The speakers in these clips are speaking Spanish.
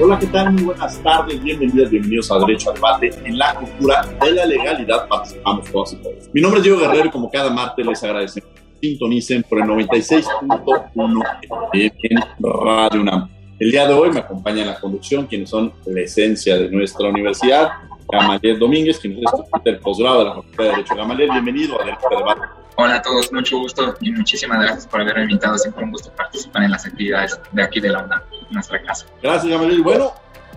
Hola, ¿qué tal? Muy buenas tardes, bienvenidas, bienvenidos a Derecho a Debate. En la cultura de la legalidad participamos todos y todos. Mi nombre es Diego Guerrero y como cada martes les agradecemos sintonicen por el 96.1 en Radio UNAM. El día de hoy me acompaña en la conducción quienes son la esencia de nuestra universidad, Gamaliel Domínguez, quien es del posgrado de la Facultad de Derecho. Gamaliel, bienvenido a Derecho a Debate. Hola a todos, mucho gusto y muchísimas gracias por haberme invitado. Siempre un gusto participar en las actividades de aquí de la UNAM, nuestra casa. Gracias, Gamaliel. Bueno,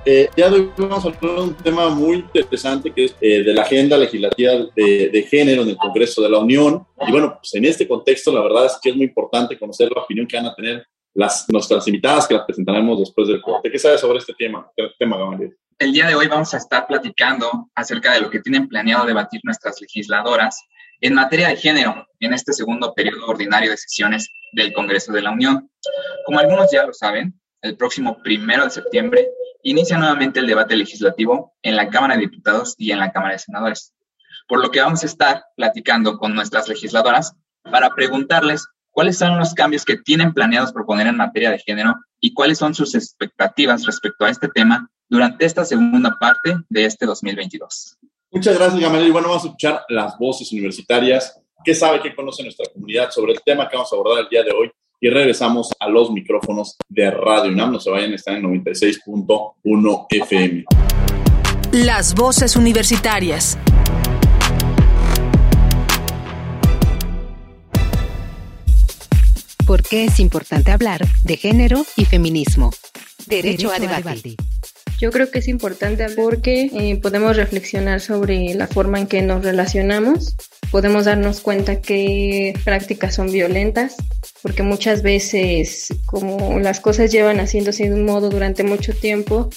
eh, ya hoy vamos a hablar de un tema muy interesante que es eh, de la agenda legislativa de, de, género en el Congreso de la Unión. Y bueno, pues en este contexto la verdad es que es muy importante conocer la opinión que van a tener las, nuestras invitadas que las presentaremos después del corte. ¿Qué sabes sobre este tema, este tema Gamaliel? El día de hoy vamos a estar platicando acerca de lo que tienen planeado debatir nuestras legisladoras en materia de género en este segundo periodo ordinario de sesiones del Congreso de la Unión. Como algunos ya lo saben, el próximo primero de septiembre inicia nuevamente el debate legislativo en la Cámara de Diputados y en la Cámara de Senadores, por lo que vamos a estar platicando con nuestras legisladoras para preguntarles cuáles son los cambios que tienen planeados proponer en materia de género y cuáles son sus expectativas respecto a este tema durante esta segunda parte de este 2022. Muchas gracias, Gamaliel. Y bueno, vamos a escuchar las voces universitarias. ¿Qué sabe, qué conoce nuestra comunidad sobre el tema que vamos a abordar el día de hoy? Y regresamos a los micrófonos de Radio UNAM. No se vayan, están en 96.1 FM. Las voces universitarias. ¿Por qué es importante hablar de género y feminismo? Derecho, Derecho a, debate. a debate. Yo creo que es importante porque eh, podemos reflexionar sobre la forma en que nos relacionamos, podemos darnos cuenta que prácticas son violentas, porque muchas veces como las cosas llevan haciéndose de un modo durante mucho tiempo,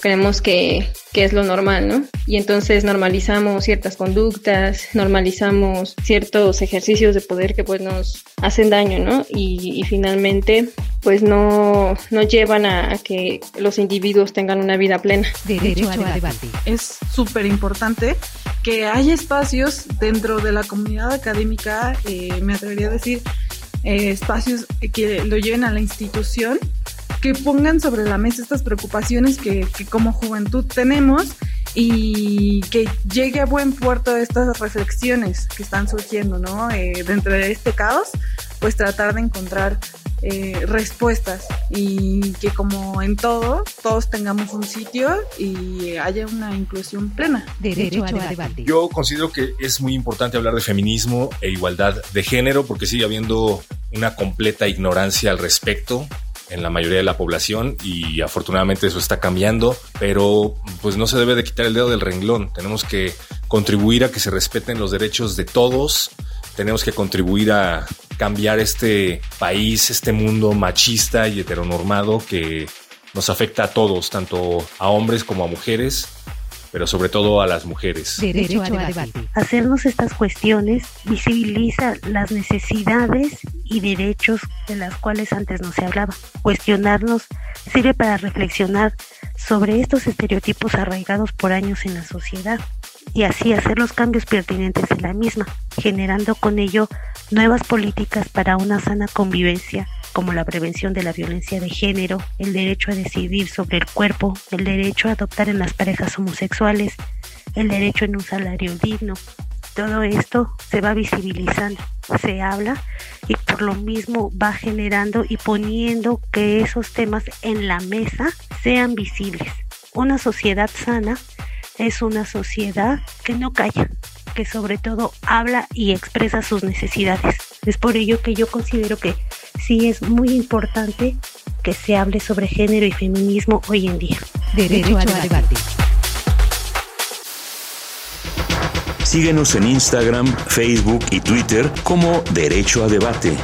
creemos que, que, es lo normal, ¿no? Y entonces normalizamos ciertas conductas, normalizamos ciertos ejercicios de poder que pues nos hacen daño, ¿no? Y, y finalmente pues no, no llevan a, a, que los individuos tengan una vida plena. Derecho, Derecho a debate. Es súper importante que haya espacios dentro de la comunidad académica, eh, me atrevería a decir, eh, espacios que lo lleven a la institución que pongan sobre la mesa estas preocupaciones que, que como juventud tenemos y que llegue a buen puerto estas reflexiones que están surgiendo, ¿no? Eh, dentro de este caos, pues tratar de encontrar eh, respuestas y que como en todo, todos tengamos un sitio y haya una inclusión plena. Derecho, Derecho a debate. Yo considero que es muy importante hablar de feminismo e igualdad de género porque sigue habiendo una completa ignorancia al respecto en la mayoría de la población y afortunadamente eso está cambiando, pero pues no se debe de quitar el dedo del renglón. Tenemos que contribuir a que se respeten los derechos de todos, tenemos que contribuir a cambiar este país, este mundo machista y heteronormado que nos afecta a todos, tanto a hombres como a mujeres pero sobre todo a las mujeres. Derecho, Derecho a debate. Hacernos estas cuestiones visibiliza las necesidades y derechos de las cuales antes no se hablaba. Cuestionarnos sirve para reflexionar sobre estos estereotipos arraigados por años en la sociedad y así hacer los cambios pertinentes en la misma, generando con ello nuevas políticas para una sana convivencia como la prevención de la violencia de género, el derecho a decidir sobre el cuerpo, el derecho a adoptar en las parejas homosexuales, el derecho en un salario digno. Todo esto se va visibilizando, se habla y por lo mismo va generando y poniendo que esos temas en la mesa sean visibles. Una sociedad sana es una sociedad que no calla, que sobre todo habla y expresa sus necesidades. Es por ello que yo considero que sí es muy importante que se hable sobre género y feminismo hoy en día. Derecho, a debate. Síguenos en Instagram, Facebook y Twitter como Derecho a Debate.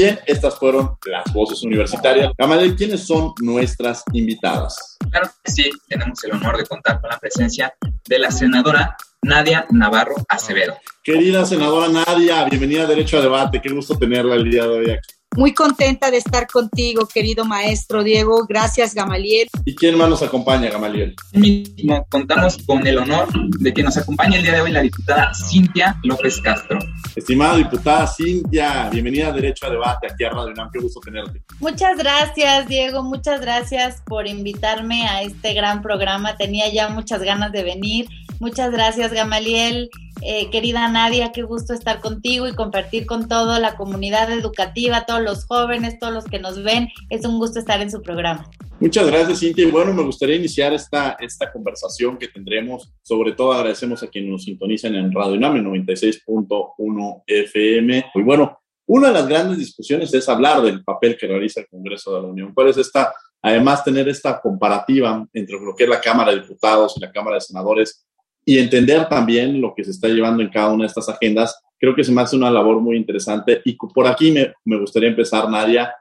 Bien, estas fueron las voces universitarias. Gamaliel, ¿quiénes son nuestras invitadas? Claro que sí, tenemos el honor de contar con la presencia de la senadora Nadia Navarro Acevedo. Querida senadora Nadia, bienvenida a Derecho a Debate. Qué gusto tenerla el día de hoy aquí. Muy contenta de estar contigo, querido maestro Diego. Gracias, Gamaliel. ¿Y quién más nos acompaña, Gamaliel? Mismo, contamos con el honor de que nos acompañe el día de hoy la diputada Cintia López Castro. Estimada diputada Cintia, bienvenida a Derecho a Debate aquí a Radio UNAM. Qué gusto tenerte. Muchas gracias, Diego. Muchas gracias por invitarme a este gran programa. Tenía ya muchas ganas de venir. Muchas gracias, Gamaliel. Eh, querida Nadia, qué gusto estar contigo y compartir con toda la comunidad educativa, todos los jóvenes, todos los que nos ven. Es un gusto estar en su programa. Muchas gracias, Cintia. Bueno, me gustaría iniciar esta, esta conversación que tendremos. Sobre todo agradecemos a quienes nos sintonizan en Radio UNAM 96.1 FM. Y bueno, una de las grandes discusiones es hablar del papel que realiza el Congreso de la Unión. ¿Cuál es esta, además, tener esta comparativa entre lo que es la Cámara de Diputados y la Cámara de Senadores y entender también lo que se está llevando en cada una de estas agendas, creo que se me hace una labor muy interesante. Y por aquí me, me gustaría empezar, Nadia.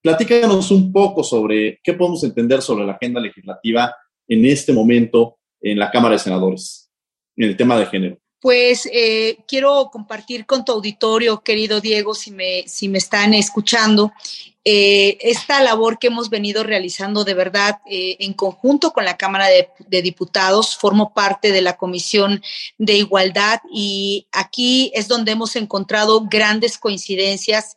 Platícanos un poco sobre qué podemos entender sobre la agenda legislativa en este momento en la Cámara de Senadores, en el tema de género. Pues eh, quiero compartir con tu auditorio, querido Diego, si me, si me están escuchando, eh, esta labor que hemos venido realizando de verdad eh, en conjunto con la Cámara de, de, Diputados. Formo parte de la Comisión de Igualdad y aquí es donde hemos encontrado grandes coincidencias,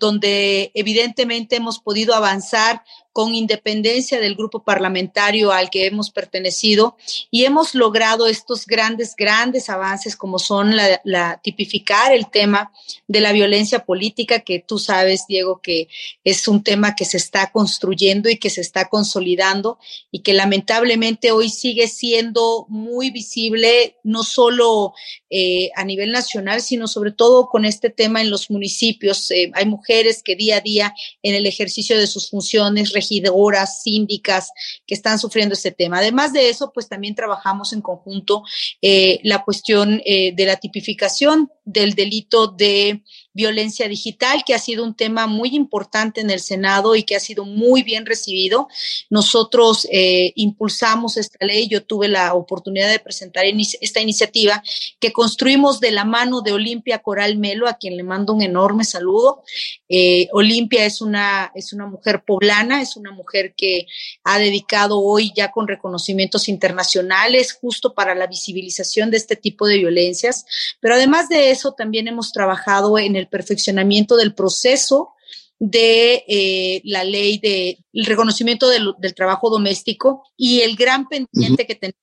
donde evidentemente hemos podido avanzar con independencia del grupo parlamentario al que hemos pertenecido y hemos logrado estos grandes, grandes avances como son la, la, tipificar el tema de la violencia política, que tú sabes, Diego, que es un tema que se está construyendo y que se está consolidando y que lamentablemente hoy sigue siendo muy visible, no solo eh, a nivel nacional, sino sobre todo con este tema en los municipios. Eh, hay mujeres que día a día en el ejercicio de sus funciones regidoras, síndicas, que están sufriendo este tema. Además de eso, pues también trabajamos en conjunto eh, la cuestión eh, de la tipificación del delito de violencia digital, que ha sido un tema muy importante en el Senado y que ha sido muy bien recibido. Nosotros eh, impulsamos esta ley, yo tuve la oportunidad de presentar esta iniciativa que construimos de la mano de Olimpia Coral Melo, a quien le mando un enorme saludo. Eh, Olimpia es una, es una mujer poblana, es una mujer que ha dedicado hoy ya con reconocimientos internacionales justo para la visibilización de este tipo de violencias, pero además de eso también hemos trabajado en el perfeccionamiento del proceso de eh, la ley de el reconocimiento del, del, trabajo doméstico y el gran pendiente uh -huh. que tenemos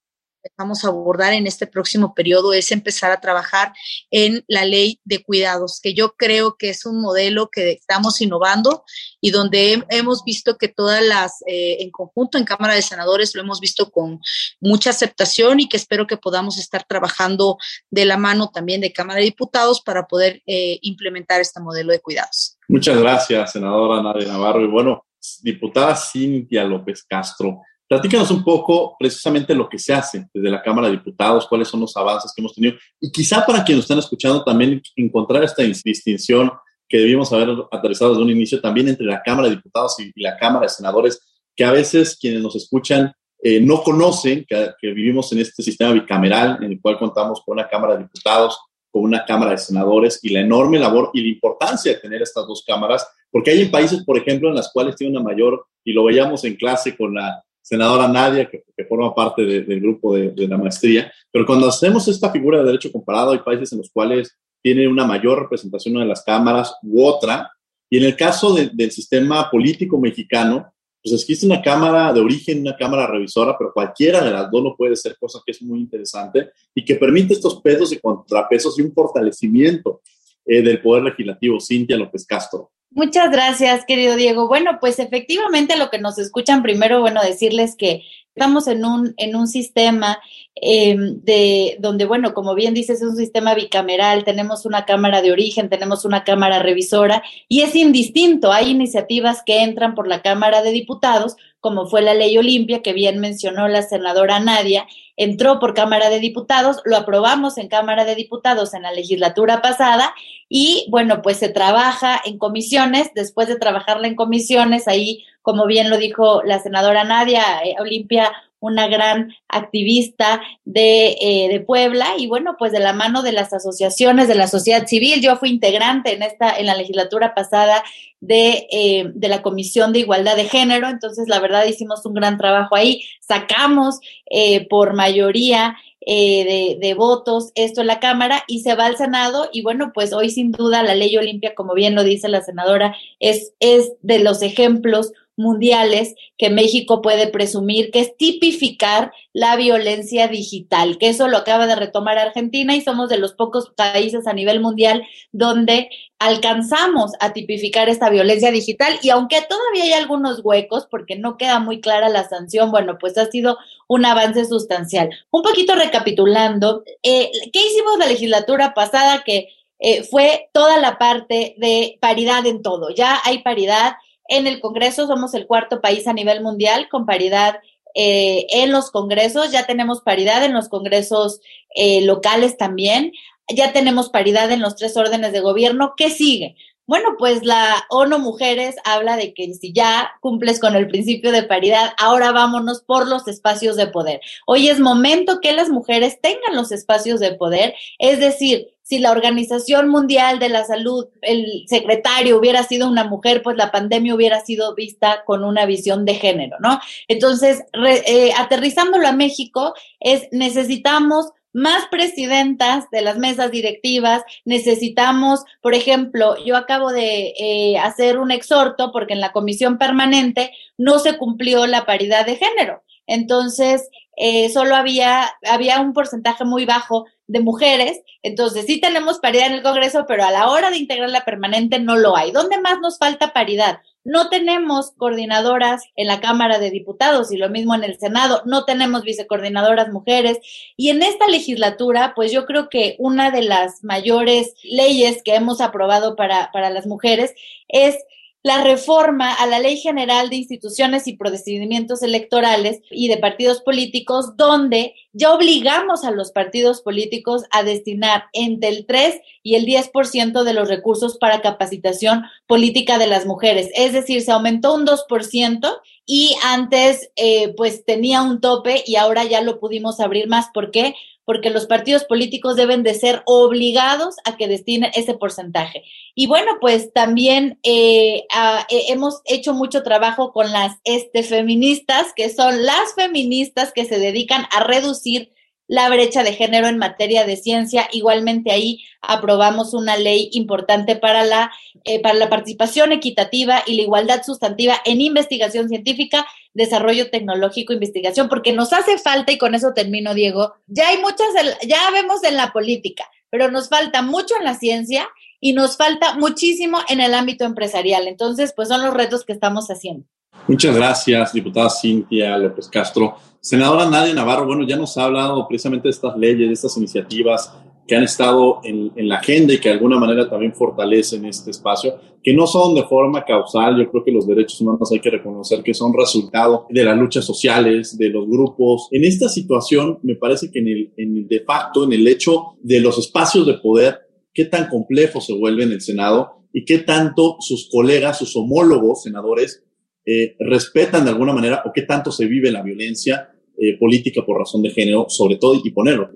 vamos a abordar en este próximo periodo es empezar a trabajar en la ley de cuidados, que yo creo que es un modelo que estamos innovando y donde hemos visto que todas las, eh, en conjunto en Cámara de Senadores, lo hemos visto con mucha aceptación y que espero que podamos estar trabajando de la mano también de Cámara de Diputados para poder eh, implementar este modelo de cuidados. Muchas gracias, senadora Nadia Navarro. Y bueno, diputada Cintia López Castro, Platícanos un poco precisamente lo que se hace desde la Cámara de Diputados, cuáles son los avances que hemos tenido y quizá para quienes están escuchando también encontrar esta distinción que debíamos haber aterrizado desde un inicio también entre la Cámara de Diputados y, la Cámara de Senadores, que a veces quienes nos escuchan eh, no conocen que, que, vivimos en este sistema bicameral en el cual contamos con una Cámara de Diputados, con una Cámara de Senadores y la enorme labor y la importancia de tener estas dos cámaras, porque hay en países, por ejemplo, en las cuales tiene una mayor, y lo veíamos en clase con la senadora Nadia, que, que forma parte de, del grupo de, de, la maestría, pero cuando hacemos esta figura de derecho comparado, hay países en los cuales tiene una mayor representación una de las cámaras u otra, y en el caso de, del sistema político mexicano, pues existe una cámara de origen, una cámara revisora, pero cualquiera de las dos no puede ser, cosa que es muy interesante y que permite estos pesos y contrapesos y un fortalecimiento eh, del poder legislativo. Cintia López Castro, Muchas gracias, querido Diego. Bueno, pues efectivamente lo que nos escuchan primero, bueno, decirles que estamos en un, en un sistema eh, de donde, bueno, como bien dices, es un sistema bicameral, tenemos una cámara de origen, tenemos una cámara revisora y es indistinto. Hay iniciativas que entran por la Cámara de Diputados, como fue la ley Olimpia, que bien mencionó la senadora Nadia, entró por Cámara de Diputados, lo aprobamos en Cámara de Diputados en la legislatura pasada y bueno, pues se trabaja en comisiones, después de trabajarla en comisiones, ahí, como bien lo dijo la senadora Nadia, eh, Olimpia una gran activista de, eh, de, Puebla y bueno, pues de la mano de las asociaciones de la sociedad civil. Yo fui integrante en esta, en la legislatura pasada de, eh, de la Comisión de Igualdad de Género, entonces la verdad hicimos un gran trabajo ahí, sacamos eh, por mayoría de, de, votos esto en la Cámara y se va al Senado y bueno, pues hoy sin duda la ley Olimpia, como bien lo dice la senadora, es, es de los ejemplos mundiales que México puede presumir, que es tipificar la violencia digital, que eso lo acaba de retomar Argentina y somos de los pocos países a nivel mundial donde alcanzamos a tipificar esta violencia digital y aunque todavía hay algunos huecos porque no queda muy clara la sanción, bueno, pues ha sido un avance sustancial. Un poquito recapitulando, eh, ¿qué hicimos la legislatura pasada que eh, fue toda la parte de paridad en todo? Ya hay paridad en el Congreso somos el cuarto país a nivel mundial con paridad eh, en los congresos, ya tenemos paridad en los congresos eh, locales también, ya tenemos paridad en los tres órdenes de gobierno. ¿Qué sigue? Bueno, pues la ONU Mujeres habla de que si ya cumples con el principio de paridad, ahora vámonos por los espacios de poder. Hoy es momento que las mujeres tengan los espacios de poder, es decir, si la Organización Mundial de la Salud, el secretario hubiera sido una mujer, pues la pandemia hubiera sido vista con una visión de género, ¿no? Entonces, eh, aterrizándolo a México, es necesitamos más presidentas de las mesas directivas, necesitamos, por ejemplo, yo acabo de eh, hacer un exhorto porque en la comisión permanente no se cumplió la paridad de género. Entonces, eh, solo había, había un porcentaje muy bajo de mujeres, entonces sí tenemos paridad en el Congreso, pero a la hora de integrar la permanente no lo hay. ¿Dónde más nos falta paridad? No tenemos coordinadoras en la Cámara de Diputados y lo mismo en el Senado, no tenemos vicecoordinadoras mujeres. Y en esta legislatura, pues yo creo que una de las mayores leyes que hemos aprobado para, para las mujeres es la reforma a la Ley General de Instituciones y Procedimientos Electorales y de Partidos Políticos, donde ya obligamos a los partidos políticos a destinar entre el 3 y el 10% de los recursos para capacitación política de las mujeres. Es decir, se aumentó un 2% y antes eh, pues tenía un tope y ahora ya lo pudimos abrir más. ¿Por qué? Porque los partidos políticos deben de ser obligados a que destinen ese porcentaje. Y bueno, pues también eh, eh, hemos hecho mucho trabajo con las este, feministas, que son las feministas que se dedican a reducir la brecha de género en materia de ciencia. Igualmente ahí aprobamos una ley importante para la, eh, para la participación equitativa y la igualdad sustantiva en investigación científica, desarrollo tecnológico, investigación, porque nos hace falta, y con eso termino, Diego, ya hay muchas, ya vemos en la política, pero nos falta mucho en la ciencia y nos falta muchísimo en el ámbito empresarial. Entonces, pues son los retos que estamos haciendo. Muchas gracias, diputada Cintia López Castro. Senadora Nadia Navarro, bueno, ya nos ha hablado precisamente de estas leyes, de estas iniciativas que han estado en, la agenda y que de alguna manera también fortalecen este espacio, que no son de forma causal. Yo creo que los derechos humanos hay que reconocer que son resultado de las luchas sociales, de los grupos. En esta situación, me parece que en el, en el de facto, en el hecho de los espacios de poder, qué tan complejo se vuelve en el Senado y qué tanto sus colegas, sus homólogos senadores, eh, respetan de alguna manera o qué tanto se vive la violencia eh, política por razón de género, sobre todo, y ponerlo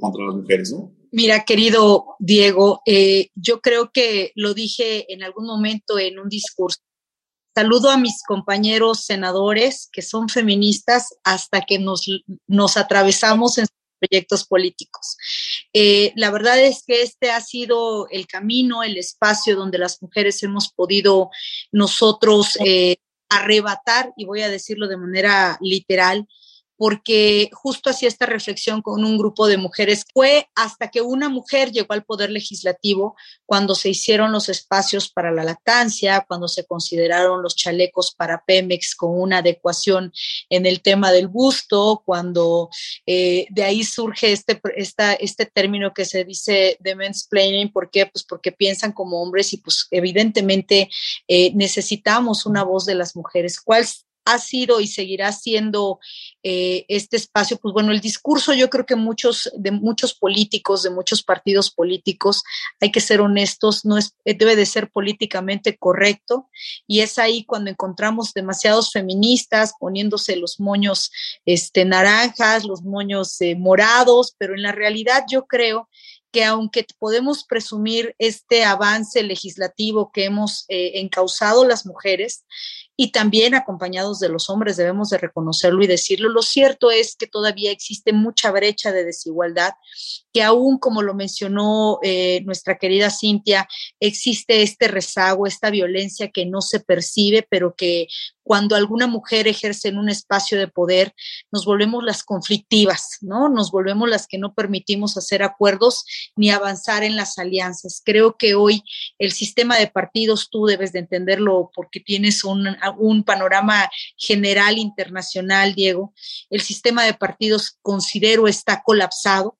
contra las mujeres, ¿no? Mira, querido Diego, eh, yo creo que lo dije en algún momento en un discurso. Saludo a mis compañeros senadores que son feministas hasta que nos, nos atravesamos en proyectos políticos. la verdad es que este ha sido el camino, el espacio donde las mujeres hemos podido nosotros arrebatar, y voy a decirlo de manera literal, porque justo hacía esta reflexión con un grupo de mujeres. Fue hasta que una mujer llegó al poder legislativo cuando se hicieron los espacios para la lactancia, cuando se consideraron los chalecos para Pemex con una adecuación en el tema del busto, cuando eh, de ahí surge este, esta, este término que se dice de mansplaining. ¿Por qué? Pues porque piensan como hombres y pues evidentemente eh, necesitamos una voz de las mujeres. ¿Cuál ha sido y seguirá siendo eh, este espacio, pues bueno, el discurso yo creo que muchos, de muchos políticos, de muchos partidos políticos, hay que ser honestos, no es, eh, debe de ser políticamente correcto y es ahí cuando encontramos demasiados feministas poniéndose los moños este, naranjas, los moños eh, morados, pero en la realidad yo creo que aunque podemos presumir este avance legislativo que hemos encausado las mujeres, y también acompañados de los hombres, debemos de reconocerlo y decirlo. Lo cierto es que todavía existe mucha brecha de desigualdad, que aún como lo mencionó eh, nuestra querida Cintia, existe este rezago, esta violencia que no se percibe, pero que cuando alguna mujer ejerce en un espacio de poder, nos volvemos las conflictivas, ¿no? Nos volvemos las que no permitimos hacer acuerdos ni avanzar en las alianzas. Creo que hoy el sistema de partidos, tú debes de entenderlo porque tienes un, un panorama general internacional, Diego. El sistema de partidos, considero, está colapsado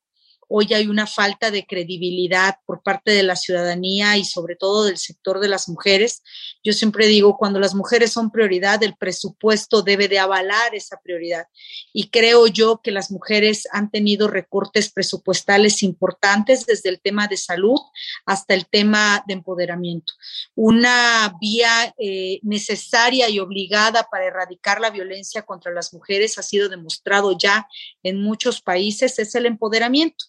Hoy hay una falta de credibilidad por parte de la ciudadanía y sobre todo del sector de las mujeres. Yo siempre digo, cuando las mujeres son prioridad, el presupuesto debe de avalar esa prioridad. Y creo yo que las mujeres han tenido recortes presupuestales importantes desde el tema de salud hasta el tema de empoderamiento. Una vía eh, necesaria y obligada para erradicar la violencia contra las mujeres ha sido demostrado ya en muchos países, es el empoderamiento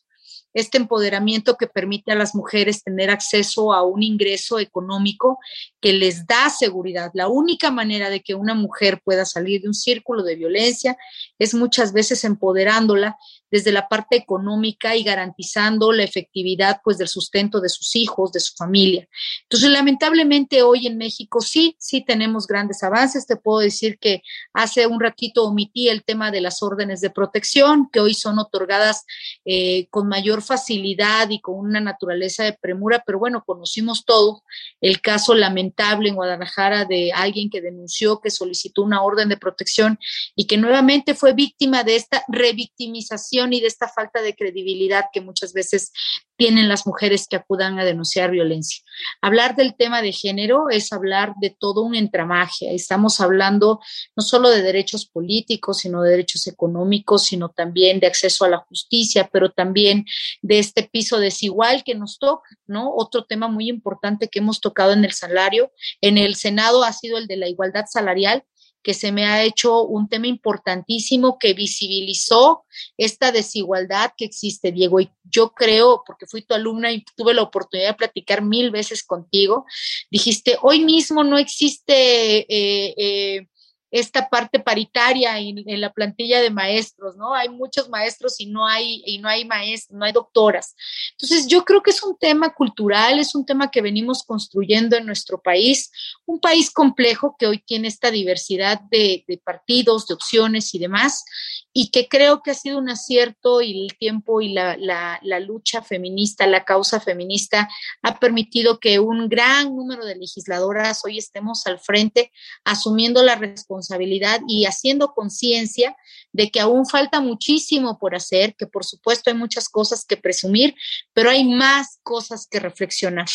este empoderamiento que permite a las mujeres tener acceso a un ingreso económico que les da seguridad. La única manera de que una mujer pueda salir de un círculo de violencia es muchas veces empoderándola desde la parte económica y garantizando la efectividad pues del sustento de sus hijos, de su familia. Entonces, lamentablemente hoy en México sí, sí tenemos grandes avances. Te puedo decir que hace un ratito omití el tema de las órdenes de protección, que hoy son otorgadas eh, con mayor facilidad y con una naturaleza de premura, pero bueno, conocimos todo el caso lamentable en Guadalajara de alguien que denunció que solicitó una orden de protección y que nuevamente fue víctima de esta revictimización y de esta falta de credibilidad que muchas veces tienen las mujeres que acudan a denunciar violencia. Hablar del tema de género es hablar de todo un entramaje. Estamos hablando no solo de derechos políticos, sino de derechos económicos, sino también de acceso a la justicia, pero también de este piso desigual que nos toca, ¿no? Otro tema muy importante que hemos tocado en el salario, en el Senado ha sido el de la igualdad salarial que se me ha hecho un tema importantísimo que visibilizó esta desigualdad que existe, Diego. Y yo creo, porque fui tu alumna y tuve la oportunidad de platicar mil veces contigo, dijiste, hoy mismo no existe... Eh, eh, esta parte paritaria en, la plantilla de maestros, ¿no? Hay muchos maestros y no hay, y no hay maestros, no hay doctoras. Entonces, yo creo que es un tema cultural, es un tema que venimos construyendo en nuestro país, un país complejo que hoy tiene esta diversidad de, de partidos, de opciones y demás, y que creo que ha sido un acierto y el tiempo y la, la, la, lucha feminista, la causa feminista ha permitido que un gran número de legisladoras hoy estemos al frente asumiendo la responsabilidad y haciendo conciencia de que aún falta muchísimo por hacer, que por supuesto hay muchas cosas que presumir, pero hay más cosas que reflexionar.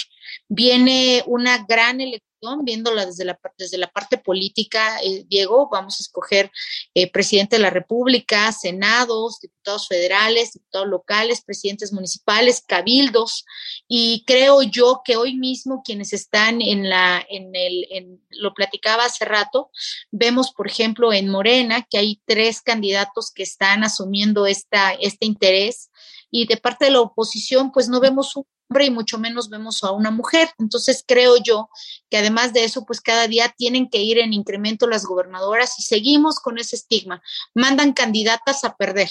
Viene una gran elección viéndola desde la, desde la parte política, eh, Diego, vamos a escoger eh, presidente de la República, senados, diputados federales, diputados locales, presidentes municipales, cabildos, y creo yo que hoy mismo quienes están en la, en el, en, lo platicaba hace rato, vemos, por ejemplo, en Morena, que hay tres candidatos que están asumiendo esta, este interés, y de parte de la oposición, pues no vemos un y mucho menos vemos a una mujer. Entonces creo yo que además de eso, pues cada día tienen que ir en incremento las gobernadoras y seguimos con ese estigma. Mandan candidatas a perder.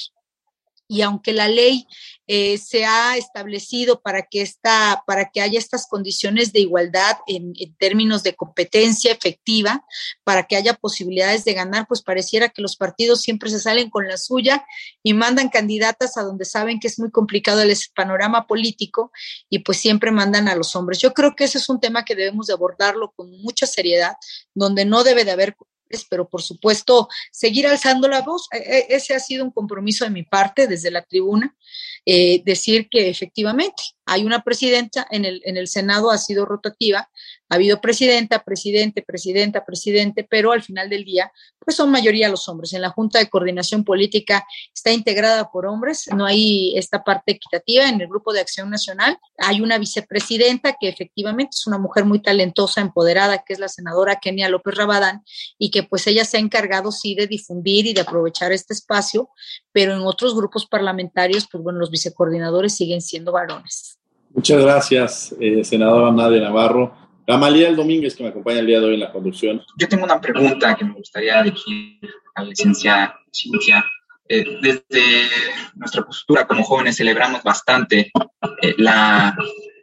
Y aunque la ley eh, se ha establecido para que, esta, para que haya estas condiciones de igualdad en, términos de competencia efectiva, para que haya posibilidades de ganar, pues pareciera que los partidos siempre se salen con la suya y mandan candidatas a donde saben que es muy complicado el panorama político y pues siempre mandan a los hombres. Yo creo que ese es un tema que debemos de abordarlo con mucha seriedad, donde no debe de haber pero por supuesto seguir alzando la voz. E, e, ese ha sido un compromiso de mi parte desde la tribuna, eh, decir que efectivamente hay una presidenta, en el, en el Senado ha sido rotativa, ha habido presidenta, presidente, presidenta, presidente, pero al final del día, pues son mayoría los hombres. En la Junta de Coordinación Política está integrada por hombres, no hay esta parte equitativa. En el Grupo de Acción Nacional hay una vicepresidenta que efectivamente es una mujer muy talentosa, empoderada, que es la senadora Kenia López Rabadán, y que pues ella se ha encargado sí de difundir y de aprovechar este espacio, pero en otros grupos parlamentarios, pues bueno, los vicecoordinadores siguen siendo varones. Muchas gracias, eh, senadora Nadia Navarro. Gamaliel Domínguez, que me acompaña el día de hoy en la conducción. Yo tengo una pregunta que me gustaría dirigir a la licenciada Cintia. Eh, desde nuestra postura como jóvenes celebramos bastante eh, la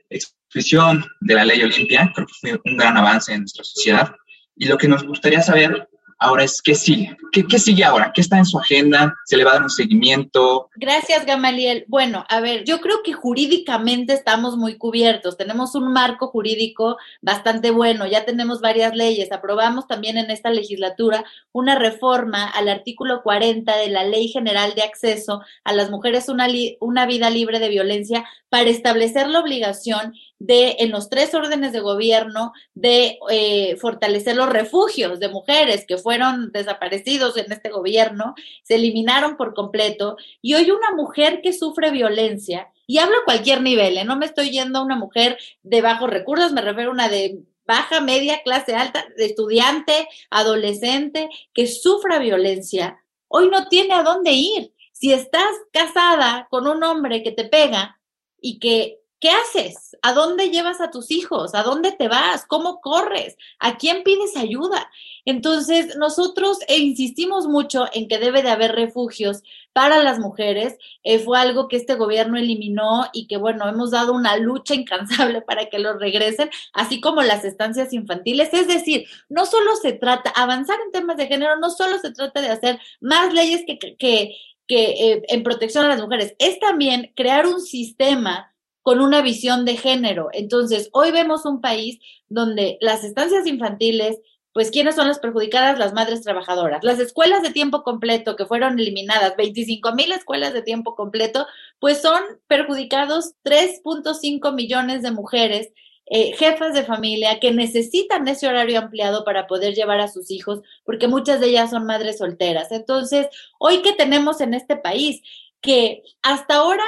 expresión de la ley Olimpia, creo que fue un gran avance en nuestra sociedad. Y lo que nos gustaría saber Ahora es, ¿qué sigue? ¿Qué, sigue ahora? ¿Qué está en su agenda? ¿Se le va a dar un seguimiento? Gracias, Gamaliel. Bueno, a ver, yo creo que jurídicamente estamos muy cubiertos. Tenemos un marco jurídico bastante bueno. Ya tenemos varias leyes. Aprobamos también en esta legislatura una reforma al artículo 40 de la Ley General de Acceso a las Mujeres una, una vida libre de violencia para establecer la obligación de, en los tres órdenes de gobierno, de eh, fortalecer los refugios de mujeres que fueron desaparecidos en este gobierno, se eliminaron por completo. Y hoy una mujer que sufre violencia, y hablo a cualquier nivel, ¿eh? no me estoy yendo a una mujer de bajos recursos, me refiero a una de baja, media, clase alta, de estudiante, adolescente, que sufra violencia, hoy no tiene a dónde ir. Si estás casada con un hombre que te pega, y que, ¿qué haces? ¿A dónde llevas a tus hijos? ¿A dónde te vas? ¿Cómo corres? ¿A quién pides ayuda? Entonces, nosotros insistimos mucho en que debe de haber refugios para las mujeres. Eh, fue algo que este gobierno eliminó y que, bueno, hemos dado una lucha incansable para que los regresen, así como las estancias infantiles. Es decir, no solo se trata, avanzar en temas de género, no solo se trata de hacer más leyes que, que, que eh, en protección a las mujeres, es también crear un sistema con una visión de género. Entonces, hoy vemos un país donde las estancias infantiles, pues, ¿quiénes son las perjudicadas? Las madres trabajadoras. Las escuelas de tiempo completo que fueron eliminadas, 25 mil escuelas de tiempo completo, pues son perjudicados 3.5 millones de mujeres eh, jefas de familia que necesitan ese horario ampliado para poder llevar a sus hijos, porque muchas de ellas son madres solteras. Entonces, hoy que tenemos en este país, que hasta ahora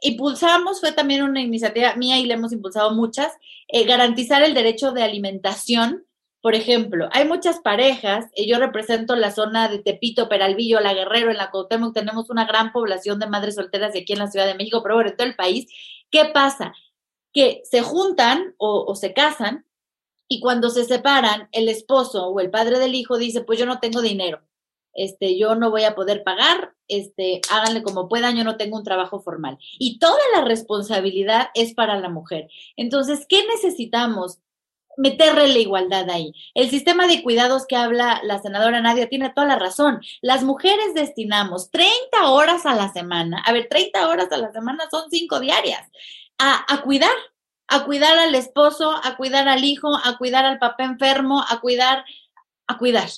impulsamos, fue también una iniciativa mía y le hemos impulsado muchas, eh, garantizar el derecho de alimentación. Por ejemplo, hay muchas parejas, y yo represento la zona de Tepito, Peralvillo, La Guerrero, en la Cuauhtémoc tenemos una gran población de madres solteras y aquí en la Ciudad de México, pero bueno, en todo el país. ¿Qué pasa? que se juntan o, se casan y cuando se separan, el esposo o el padre del hijo dice, pues yo no tengo dinero, este, yo no voy a poder pagar, este, háganle como puedan, yo no tengo un trabajo formal. Y toda la responsabilidad es para la mujer. Entonces, ¿qué necesitamos? Meterle la igualdad ahí. El sistema de cuidados que habla la senadora Nadia tiene toda la razón. Las mujeres destinamos 30 horas a la semana. A ver, 30 horas a la semana son 5 diarias a, cuidar, a cuidar al esposo, a cuidar al hijo, a cuidar al papá enfermo, a cuidar, a cuidar.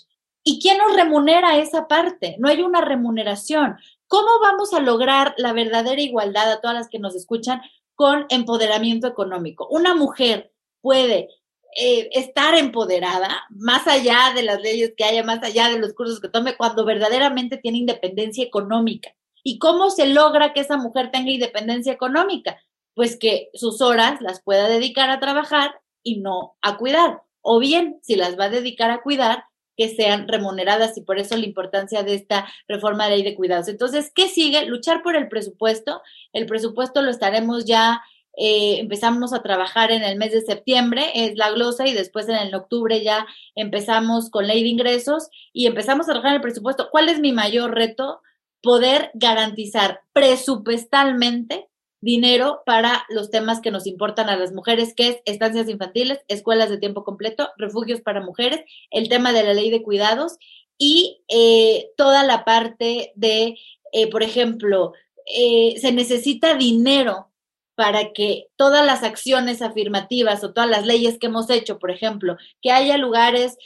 ¿Y quién nos remunera esa parte? No hay una remuneración. ¿Cómo vamos a lograr la verdadera igualdad a todas las que nos escuchan con empoderamiento económico? Una mujer puede eh, estar empoderada, más allá de las leyes que haya, más allá de los cursos que tome, cuando verdaderamente tiene independencia económica. ¿Y cómo se logra que esa mujer tenga independencia económica? pues que sus horas las pueda dedicar a trabajar y no a cuidar. O bien, si las va a dedicar a cuidar, que sean remuneradas y por eso la importancia de esta reforma de ley de cuidados. Entonces, ¿qué sigue? Luchar por el presupuesto. El presupuesto lo estaremos ya, eh, empezamos a trabajar en el mes de septiembre, es la glosa, y después en el octubre ya empezamos con ley de ingresos y empezamos a trabajar el presupuesto. ¿Cuál es mi mayor reto? poder garantizar presupuestalmente dinero para los temas que nos importan a las mujeres, que es estancias infantiles, escuelas de tiempo completo, refugios para mujeres, el tema de la ley de cuidados y eh, toda la parte de, eh, por ejemplo, eh, se necesita dinero para que todas las acciones afirmativas o todas las leyes que hemos hecho, por ejemplo, que haya lugares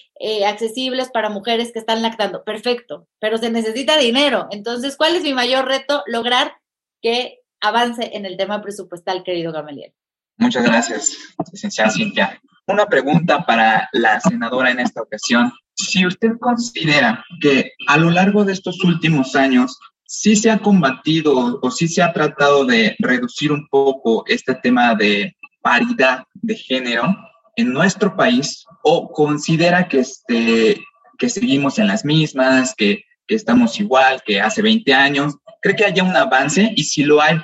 accesibles para mujeres que están lactando, perfecto, pero se necesita dinero. Entonces, ¿cuál es mi mayor reto? Lograr que avance en el tema presupuestal, querido Gamaliel. Muchas gracias, licenciada Cintia. Una pregunta para la senadora en esta ocasión. Si usted considera que a lo largo de estos últimos años sí se ha combatido o sí se ha tratado de reducir un poco este tema de paridad de género en nuestro país o considera que, este, que seguimos en las mismas, que, estamos igual que hace 20 años ¿Cree que haya un avance? Y si lo hay,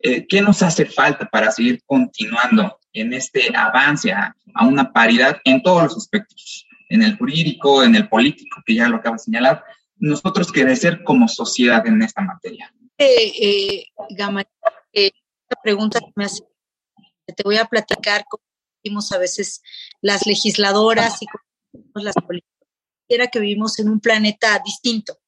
eh, ¿qué nos hace falta para seguir continuando en este avance a, una paridad en todos los aspectos? En el jurídico, en el político, que ya lo acaba de señalar. Nosotros crecer como sociedad en esta materia. Eh, eh, eh, esta pregunta que me hace, te voy a platicar cómo vivimos a veces las legisladoras y cómo las políticas. Era que vivimos en un planeta distinto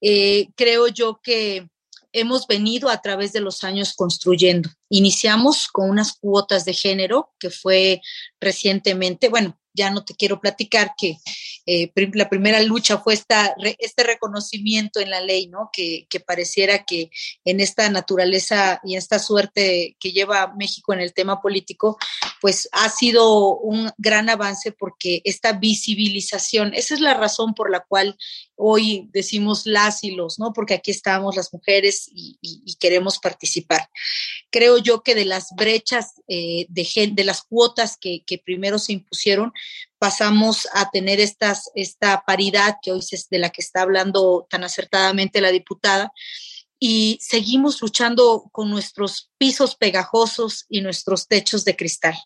eh, creo yo que hemos venido a través de los años construyendo. Iniciamos con unas cuotas de género que fue recientemente, bueno, ya no te quiero platicar que eh, la primera lucha fue esta, este reconocimiento en la ley, ¿no? Que, pareciera que en esta naturaleza y esta suerte que lleva México en el tema político, pues ha sido un gran avance porque esta visibilización, esa es la razón por la cual hoy decimos las y los, ¿no? Porque aquí estamos las mujeres y, queremos participar. Creo yo que de las brechas eh, de, de las cuotas que primero se impusieron, pasamos a tener esta paridad que hoy es de la que está hablando tan acertadamente la diputada, y seguimos luchando con nuestros pisos pegajosos y nuestros techos de cristal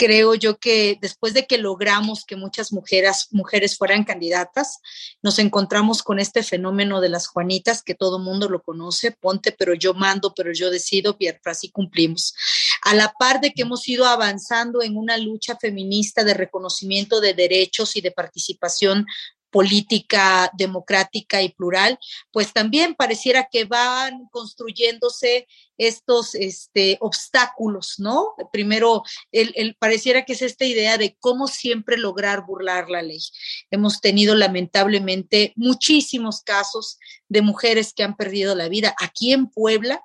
creo yo que después de que logramos que muchas mujeres, mujeres fueran candidatas, nos encontramos con este fenómeno de las Juanitas, que todo mundo lo conoce, ponte, pero yo mando, pero yo decido, y así cumplimos. A la par de que hemos ido avanzando en una lucha feminista de reconocimiento de derechos y de participación política democrática y plural, pues también pareciera que van construyéndose estos este, obstáculos, ¿no? Primero, el, pareciera que es esta idea de cómo siempre lograr burlar la ley. Hemos tenido lamentablemente muchísimos casos de mujeres que han perdido la vida. Aquí en Puebla,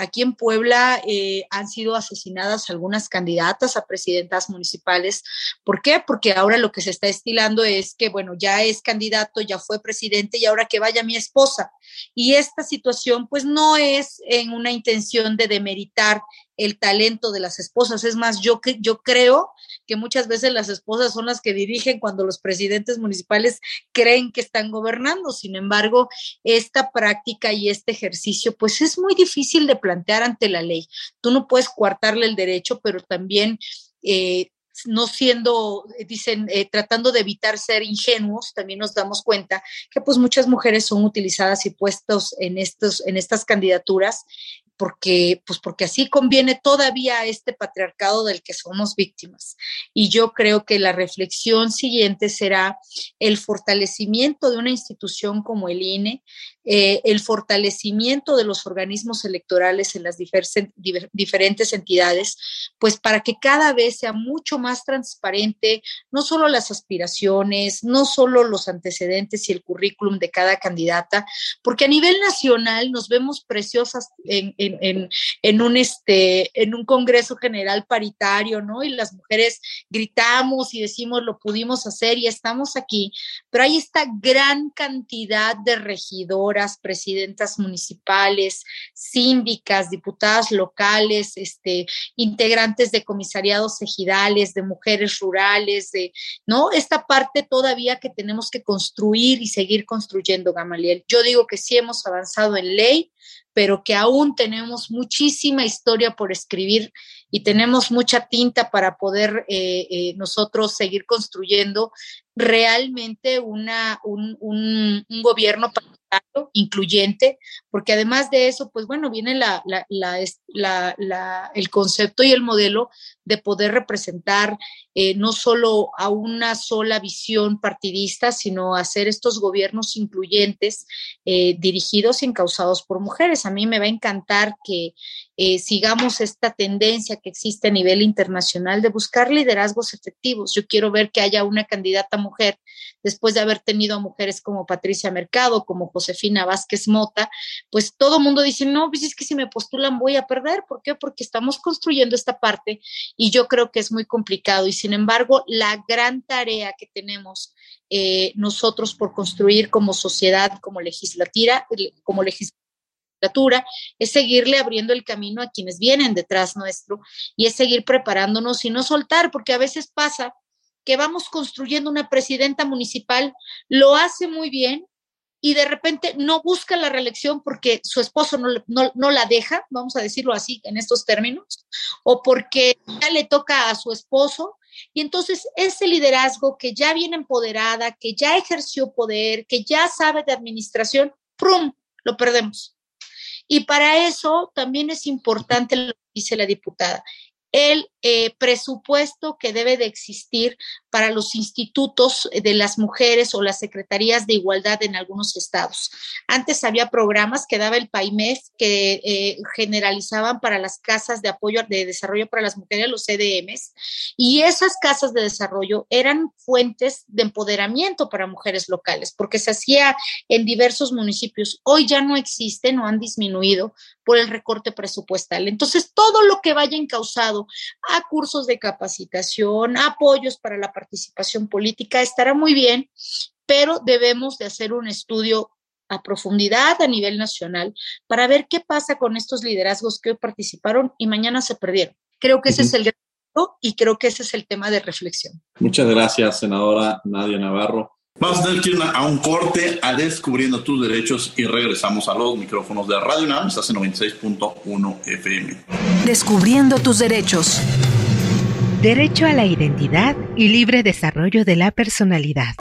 Aquí en Puebla eh, han sido asesinadas algunas candidatas a presidentas municipales. ¿Por qué? Porque ahora lo que se está estilando es que, bueno, ya es candidato, ya fue presidente y ahora que vaya mi esposa. Y esta situación, pues, no es en una intención de demeritar el talento de las esposas. Es más, yo, yo creo que muchas veces las esposas son las que dirigen cuando los presidentes municipales creen que están gobernando. Sin embargo, esta práctica y este ejercicio, pues es muy difícil de plantear ante la ley. Tú no puedes coartarle el derecho, pero también... Eh, no siendo, dicen, eh, tratando de evitar ser ingenuos, también nos damos cuenta que pues muchas mujeres son utilizadas y puestos en estos, en estas candidaturas porque, pues porque así conviene todavía a este patriarcado del que somos víctimas. Y yo creo que la reflexión siguiente será el fortalecimiento de una institución como el INE, eh, el fortalecimiento de los organismos electorales en las diferentes entidades, pues para que cada vez sea mucho más transparente no solo las aspiraciones, no solo los antecedentes y el currículum de cada candidata, porque a nivel nacional nos vemos preciosas en en, un, este, en un Congreso General paritario, ¿no? Y las mujeres gritamos y decimos, lo pudimos hacer y estamos aquí, pero hay esta gran cantidad de regidoras, presidentas municipales, síndicas, diputadas locales, este, integrantes de comisariados ejidales, de mujeres rurales, de, ¿no? Esta parte todavía que tenemos que construir y seguir construyendo, Gamaliel. Yo digo que sí hemos avanzado en ley, pero que aún tenemos muchísima historia por escribir y tenemos mucha tinta para poder eh, eh, nosotros seguir construyendo realmente un, un, un gobierno incluyente, porque además de eso, pues bueno, viene la, el concepto y el modelo de poder representar eh, no solo a una sola visión partidista, sino hacer estos gobiernos incluyentes eh, dirigidos y encausados por mujeres. A mí me va a encantar que eh, sigamos esta tendencia que existe a nivel internacional de buscar liderazgos efectivos. Yo quiero ver que haya una candidata mujer después de haber tenido a mujeres como Patricia Mercado, como Josefina Vázquez Mota, pues todo el mundo dice, no, pues es que si me postulan voy a perder. ¿Por qué? Porque estamos construyendo esta parte y yo creo que es muy complicado. Y sin embargo, la gran tarea que tenemos eh, nosotros por construir como sociedad, como legislatura, como legislatura, es seguirle abriendo el camino a quienes vienen detrás nuestro y es seguir preparándonos y no soltar, porque a veces pasa que vamos construyendo una presidenta municipal, lo hace muy bien y de repente no busca la reelección porque su esposo no, no, la deja, vamos a decirlo así en estos términos, o porque ya le toca a su esposo. Y entonces ese liderazgo que ya viene empoderada, que ya ejerció poder, que ya sabe de administración, ¡prum! Lo perdemos. Y para eso también es importante lo que dice la diputada, el eh, presupuesto que debe de existir para los institutos de las mujeres o las secretarías de igualdad en algunos estados. Antes había programas que daba el PAIMEF que eh, generalizaban para las casas de apoyo de desarrollo para las mujeres, los CDMs, y esas casas de desarrollo eran fuentes de empoderamiento para mujeres locales, porque se hacía en diversos municipios. Hoy ya no existen o han disminuido por el recorte presupuestal. Entonces, todo lo que vaya encausado a cursos de capacitación, apoyos para la participación política, estará muy bien, pero debemos de hacer un estudio a profundidad a nivel nacional para ver qué pasa con estos liderazgos que hoy participaron y mañana se perdieron. Creo que ese es el gran y creo que ese es el tema de reflexión. Muchas gracias, senadora Nadia Navarro. Vamos a tener que ir a un corte a Descubriendo tus Derechos y regresamos a los micrófonos de Radio NAM. Estás en 96.1 FM. Descubriendo tus derechos. Derecho a la identidad y libre desarrollo de la personalidad.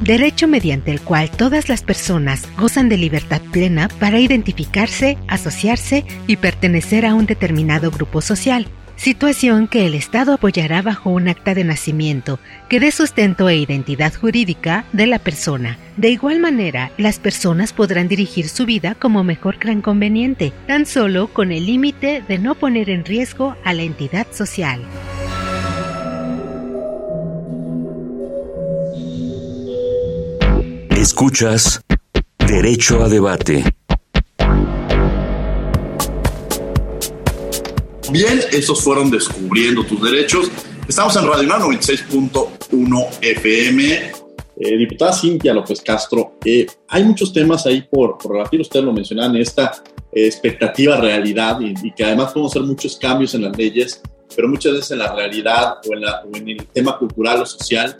Derecho mediante el cual todas las personas gozan de libertad plena para identificarse, asociarse y pertenecer a un determinado grupo social situación que el Estado apoyará bajo un acta de nacimiento que dé sustento e identidad jurídica de la persona. De igual manera, las personas podrán dirigir su vida como mejor crean conveniente, tan solo con el límite de no poner en riesgo a la entidad social. Escuchas Derecho a Debate. Bien, esos fueron Descubriendo tus Derechos. Estamos en Radio 96.1 FM. Eh, diputada Cintia López Castro, eh, hay muchos temas ahí por, por relatir, ustedes lo mencionaban, esta eh, expectativa realidad y, que además podemos hacer muchos cambios en las leyes, pero muchas veces en la realidad o en, la, o en el tema cultural o social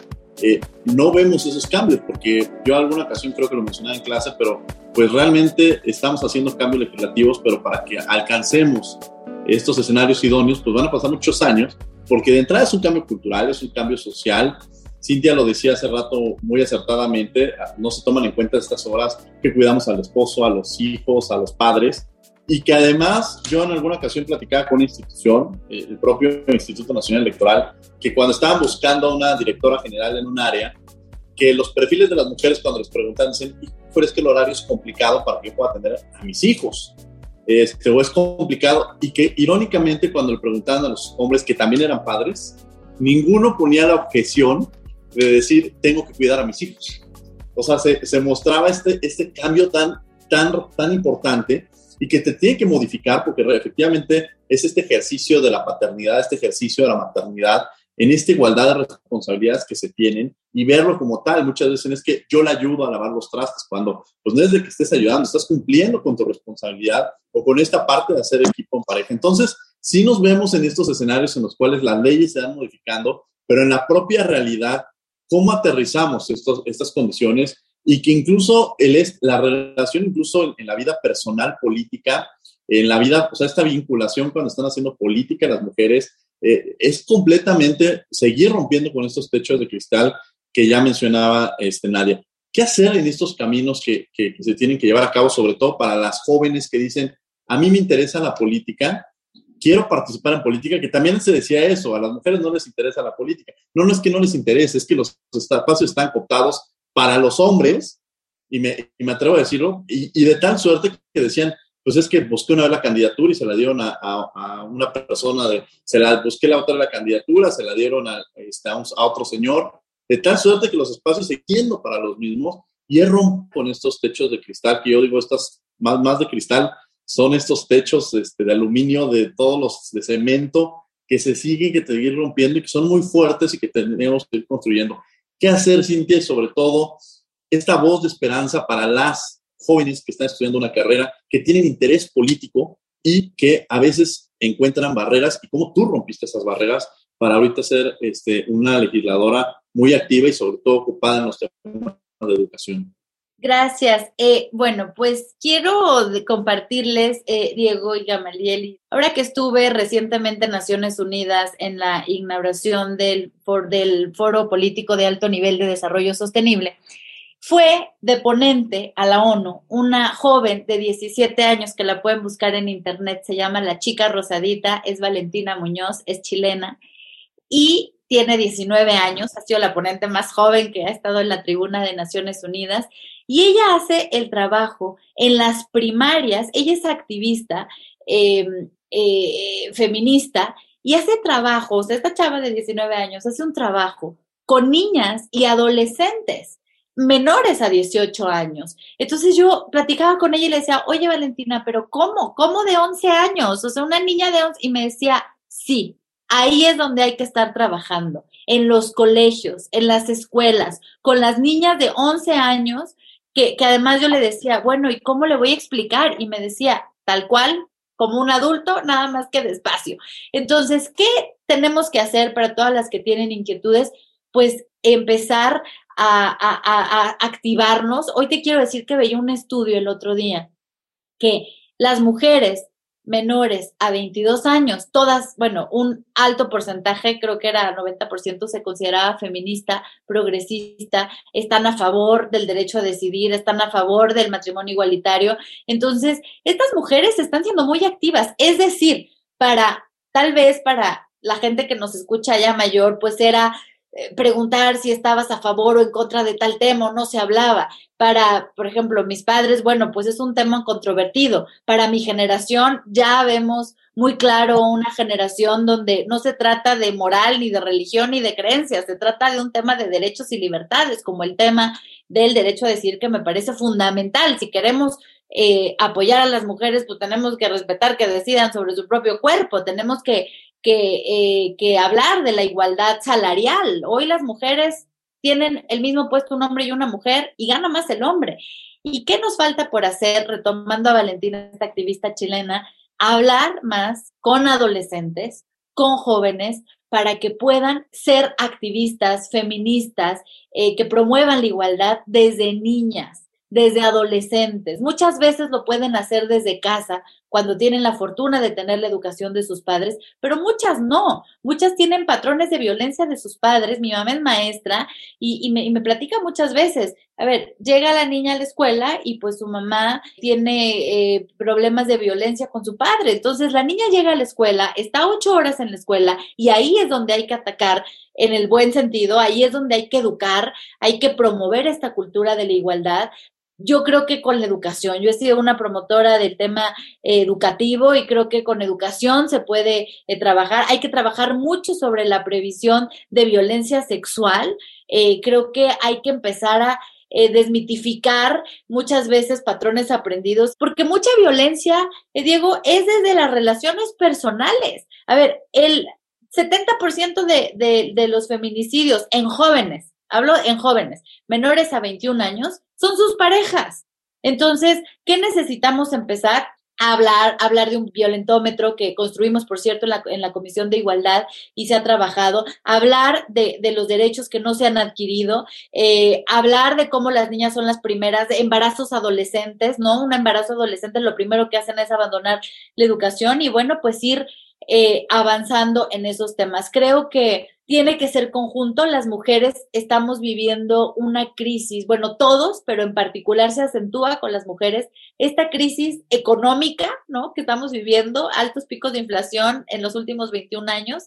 no vemos esos cambios, porque yo alguna ocasión creo que lo mencionaba en clase, pero pues realmente estamos haciendo cambios legislativos, pero para que alcancemos estos escenarios idóneos, pues van a pasar muchos años, porque de entrada es un cambio cultural, es un cambio social. Cintia lo decía hace rato muy acertadamente, no se toman en cuenta estas horas que cuidamos al esposo, a los hijos, a los padres, y que además yo en alguna ocasión platicaba con una institución, eh, el propio Instituto Nacional Electoral, que cuando estaban buscando a una directora general en un área, que los perfiles de las mujeres cuando les preguntan dicen, que el horario es complicado para que yo pueda atender a mis hijos este, o es complicado, y que irónicamente cuando le preguntaban a los hombres que también eran padres, ninguno ponía la objeción de decir, tengo que cuidar a mis hijos. O sea, se, se mostraba este, este cambio tan, tan, tan importante y que te tiene que modificar porque efectivamente es este ejercicio de la paternidad, este ejercicio de la maternidad, en esta igualdad de responsabilidades que se tienen y verlo como tal. Muchas veces es que yo le ayudo a lavar los trastes cuando, pues no es de que estés ayudando, estás cumpliendo con tu responsabilidad o con esta parte de hacer equipo en pareja. Entonces, sí nos vemos en estos escenarios en los cuales las leyes se van modificando, pero en la propia realidad, ¿cómo aterrizamos estos, estas condiciones? Y que incluso el la relación, incluso en la vida personal, política, en la vida, o sea, esta vinculación cuando están haciendo política las mujeres, eh, es completamente seguir rompiendo con estos techos de cristal que ya mencionaba este, Nadia. ¿Qué hacer en estos caminos que, que, se tienen que llevar a cabo, sobre todo para las jóvenes que dicen, a mí me interesa la política, quiero participar en política, que también se decía eso, a las mujeres no les interesa la política. No, no es que no les interese, es que los espacios están cooptados para los hombres, y me, y me atrevo a decirlo, y, y, de tal suerte que decían, pues es que busqué una vez la candidatura y se la dieron a, una persona, de, se la busqué la otra la candidatura, se la dieron a, este, a, otro señor, de tal suerte que los espacios se para los mismos y con estos techos de cristal, que yo digo, estas más, más de cristal, son estos techos este, de aluminio, de todos los de cemento, que se siguen, que te siguen rompiendo y que son muy fuertes y que tenemos que ir construyendo. ¿Qué hacer, Cintia? Y sobre todo, esta voz de esperanza para las jóvenes que están estudiando una carrera, que tienen interés político y que a veces encuentran barreras y cómo tú rompiste esas barreras para ahorita ser este, una legisladora muy activa y sobre todo ocupada en los temas de educación. Gracias. Eh, bueno, pues quiero compartirles, eh, Diego y Gamaliel, ahora que estuve recientemente en Naciones Unidas en la inauguración del, del Foro Político de Alto Nivel de Desarrollo Sostenible, fue de ponente a la ONU una joven de 17 años que la pueden buscar en internet, se llama La Chica Rosadita, es Valentina Muñoz, es chilena y tiene 19 años, ha sido la ponente más joven que ha estado en la tribuna de Naciones Unidas y ella hace el trabajo en las primarias, ella es activista em, eh, feminista y hace trabajos, esta chava de 19 años hace un trabajo con niñas y adolescentes menores a 18 años. Entonces yo platicaba con ella y le decía, oye Valentina, pero ¿cómo? ¿Cómo de 11 años? O sea, una niña de 11 y me decía, sí, ahí es donde hay que estar trabajando, en los colegios, en las escuelas, con las niñas de 11 años, que, que además yo le decía, bueno, ¿y cómo le voy a explicar? Y me decía, tal cual, como un adulto, nada más que despacio. Entonces, ¿qué tenemos que hacer para todas las que tienen inquietudes? Pues empezar a, activarnos. Hoy te quiero decir que veía un estudio el otro día que las mujeres menores a 22 años, todas, bueno, un alto porcentaje, creo que era 90%, se consideraba feminista, progresista, están a favor del derecho a decidir, están a favor del matrimonio igualitario. Entonces, estas mujeres están siendo muy activas, es decir, para, tal vez para la gente que nos escucha ya mayor, pues era preguntar si estabas a favor o en contra de tal tema no se hablaba. Para, por ejemplo, mis padres, bueno, pues es un tema controvertido. Para mi generación ya vemos muy claro una generación donde no se trata de moral, ni de religión, ni de creencias, se trata de un tema de derechos y libertades, como el tema del derecho a decir que me parece fundamental. Si queremos eh, apoyar a las mujeres, pues tenemos que respetar que decidan sobre su propio cuerpo, tenemos que que, eh, que hablar de la igualdad salarial. Hoy las mujeres tienen el mismo puesto un hombre y una mujer y gana más el hombre. ¿Y qué nos falta por hacer, retomando a Valentina, esta activista chilena, hablar más con adolescentes, con jóvenes, para que puedan ser activistas, feministas, eh, que promuevan la igualdad desde niñas? desde adolescentes. Muchas veces lo pueden hacer desde casa, cuando tienen la fortuna de tener la educación de sus padres, pero muchas no. Muchas tienen patrones de violencia de sus padres. Mi mamá es maestra y, me, platica muchas veces, a ver, llega la niña a la escuela y pues su mamá tiene eh, problemas de violencia con su padre. Entonces la niña llega a la escuela, está ocho horas en la escuela y ahí es donde hay que atacar en el buen sentido, ahí es donde hay que educar, hay que promover esta cultura de la igualdad, yo creo que con la educación, yo he sido una promotora del tema eh, educativo y creo que con educación se puede eh, trabajar. Hay que trabajar mucho sobre la previsión de violencia sexual. Eh, creo que hay que empezar a desmitificar muchas veces patrones aprendidos, porque mucha violencia, Diego, es desde las relaciones personales. A ver, el 70% de, de, de los feminicidios en jóvenes, hablo en jóvenes, menores a 21 años, son sus parejas. Entonces, ¿qué necesitamos empezar? A hablar, hablar de un violentómetro que construimos, por cierto, en la, en la Comisión de Igualdad y se ha trabajado, hablar de, los derechos que no se han adquirido, eh, hablar de cómo las niñas son las primeras, de embarazos adolescentes, ¿no? Un embarazo adolescente lo primero que hacen es abandonar la educación y bueno, pues ir eh, avanzando en esos temas. Creo que tiene que ser conjunto. Las mujeres estamos viviendo una crisis, bueno, todos, pero en particular se acentúa con las mujeres esta crisis económica, ¿no? Que estamos viviendo, altos picos de inflación en los últimos 21 años.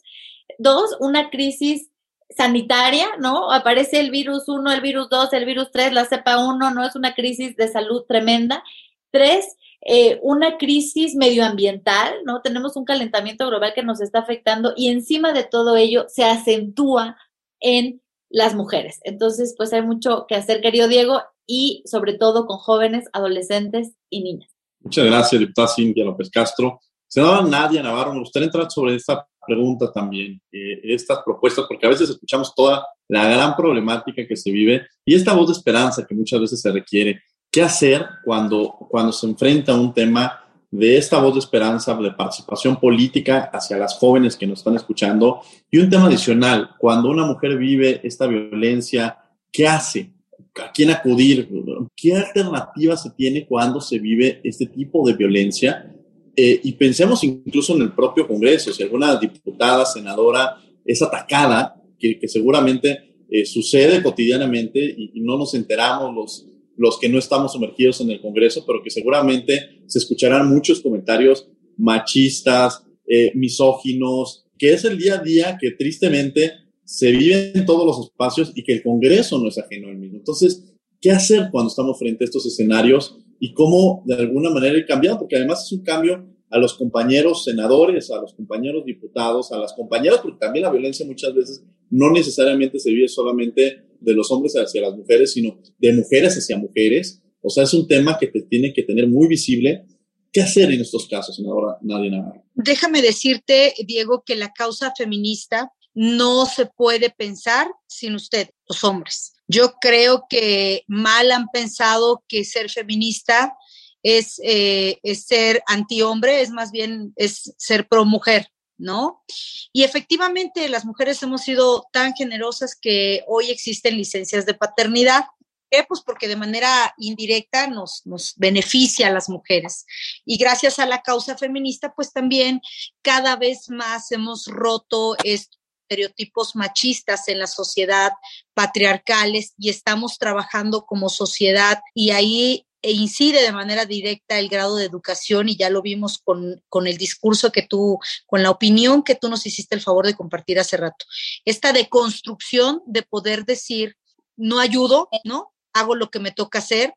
Dos, una crisis sanitaria, ¿no? Aparece el virus 1, el virus 2, el virus 3, la cepa 1, ¿no? Es una crisis de salud tremenda. Tres, eh, una crisis medioambiental, ¿no? Tenemos un calentamiento global que nos está afectando y encima de todo ello se acentúa en las mujeres. Entonces, pues hay mucho que hacer, querido Diego, y sobre todo con jóvenes, adolescentes y niñas. Muchas gracias, diputada Cintia López Castro. Senadora Nadia Navarro, me gustaría entrar sobre esta pregunta también, eh, estas propuestas, porque a veces escuchamos toda la gran problemática que se vive y esta voz de esperanza que muchas veces se requiere qué hacer cuando, cuando se enfrenta a un tema de esta voz de esperanza, de participación política hacia las jóvenes que nos están escuchando. Y un tema adicional, cuando una mujer vive esta violencia, ¿qué hace? ¿A quién acudir? ¿Qué alternativa se tiene cuando se vive este tipo de violencia? Eh, y pensemos incluso en el propio Congreso, si alguna diputada, senadora es atacada, que, seguramente eh, sucede cotidianamente y, y no nos enteramos los los que no estamos sumergidos en el Congreso, pero que seguramente se escucharán muchos comentarios machistas, eh, misóginos, que es el día a día que tristemente se vive en todos los espacios y que el Congreso no es ajeno al mismo. Entonces, ¿qué hacer cuando estamos frente a estos escenarios y cómo de alguna manera ir cambiando? Porque además es un cambio a los compañeros senadores, a los compañeros diputados, a las compañeras, porque también la violencia muchas veces no necesariamente se vive solamente de los hombres hacia las mujeres, sino de mujeres hacia mujeres. O sea, es un tema que te tiene que tener muy visible. ¿Qué hacer en estos casos, senadora Nadia Navarro? Déjame decirte, Diego, que la causa feminista no se puede pensar sin usted, los hombres. Yo creo que mal han pensado que ser feminista es, eh, es ser antihombre, es más bien es ser pro mujer. ¿No? Y efectivamente las mujeres hemos sido tan generosas que hoy existen licencias de paternidad. ¿Qué? Pues porque de manera indirecta nos, nos beneficia a las mujeres. Y gracias a la causa feminista, pues también cada vez más hemos roto estereotipos machistas en la sociedad, patriarcales, y estamos trabajando como sociedad y ahí e incide de manera directa el grado de educación y ya lo vimos con, con, el discurso que tú, con la opinión que tú nos hiciste el favor de compartir hace rato. Esta deconstrucción de poder decir, no ayudo, ¿no? Hago lo que me toca hacer,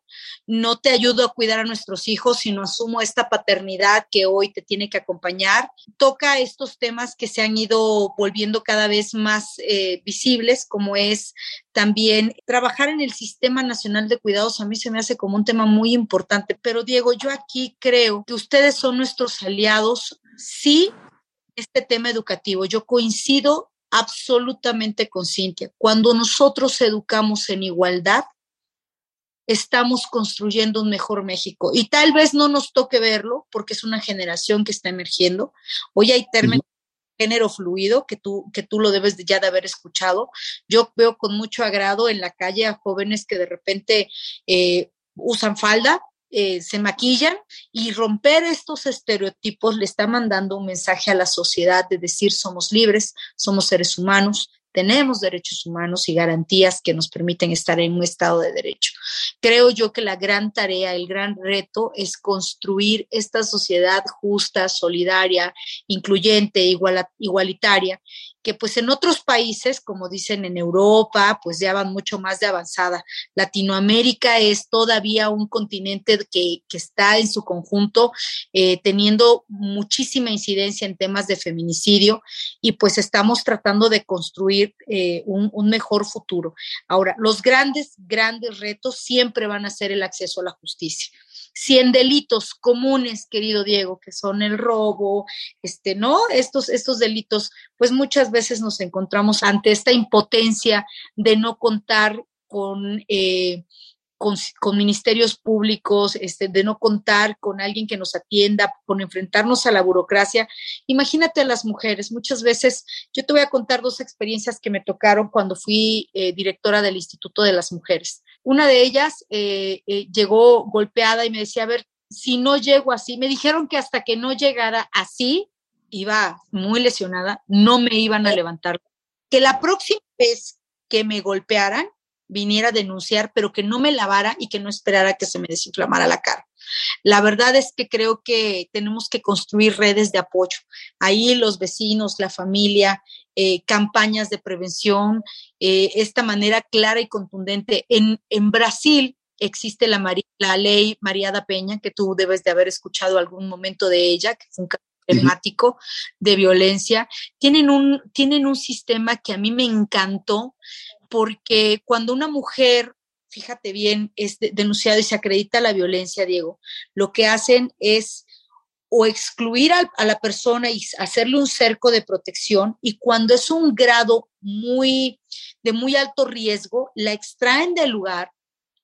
no te ayudo a cuidar a nuestros hijos, sino asumo esta paternidad que hoy te tiene que acompañar. Toca estos temas que se han ido volviendo cada vez más eh, visibles, como es también trabajar en el Sistema Nacional de Cuidados. A mí se me hace como un tema muy importante, pero Diego, yo aquí creo que ustedes son nuestros aliados, sí, este tema educativo. Yo coincido absolutamente con Cintia. Cuando nosotros educamos en igualdad, estamos construyendo un mejor México. Y tal vez no nos toque verlo porque es una generación que está emergiendo. Hoy hay términos género fluido que tú, que tú lo debes ya de haber escuchado. Yo veo con mucho agrado en la calle a jóvenes que de repente eh, usan falda, eh, se maquillan y romper estos estereotipos le está mandando un mensaje a la sociedad de decir somos libres, somos seres humanos, tenemos derechos humanos y garantías que nos permiten estar en un estado de derecho. Creo yo que la gran tarea, el gran reto es construir esta sociedad justa, solidaria, incluyente, igualitaria que pues en otros países, como dicen en Europa, pues ya van mucho más de avanzada. Latinoamérica es todavía un continente que, está en su conjunto eh, teniendo muchísima incidencia en temas de feminicidio y pues estamos tratando de construir eh, un, un mejor futuro. Ahora, los grandes, grandes retos siempre van a ser el acceso a la justicia si en delitos comunes, querido Diego, que son el robo, este, ¿no? Estos, estos delitos, pues muchas veces nos encontramos ante esta impotencia de no contar con, eh, con, ministerios públicos, este, de no contar con alguien que nos atienda, con enfrentarnos a la burocracia. Imagínate a las mujeres, muchas veces, yo te voy a contar dos experiencias que me tocaron cuando fui eh, directora del Instituto de las Mujeres. Una de ellas eh, llegó golpeada y me decía, a ver, si no llego así, me dijeron que hasta que no llegara así, iba muy lesionada, no me iban a levantar. que la próxima vez que me golpearan, viniera a denunciar, pero que no me lavara y que no esperara que se me desinflamara la cara. La verdad es que creo que tenemos que construir redes de apoyo. Ahí los vecinos, la familia, eh, campañas de prevención, eh, esta manera clara y contundente. En, en Brasil existe la, la ley Mariada Peña, que tú debes de haber escuchado algún momento de ella, que fue un caso emblemático de violencia. Tienen un, tienen un sistema que a mí me encantó, porque cuando una mujer fíjate bien, es denunciado y se acredita la violencia, Diego, lo que hacen es o excluir a, a, la persona y hacerle un cerco de protección y cuando es un grado muy de muy alto riesgo, la extraen del lugar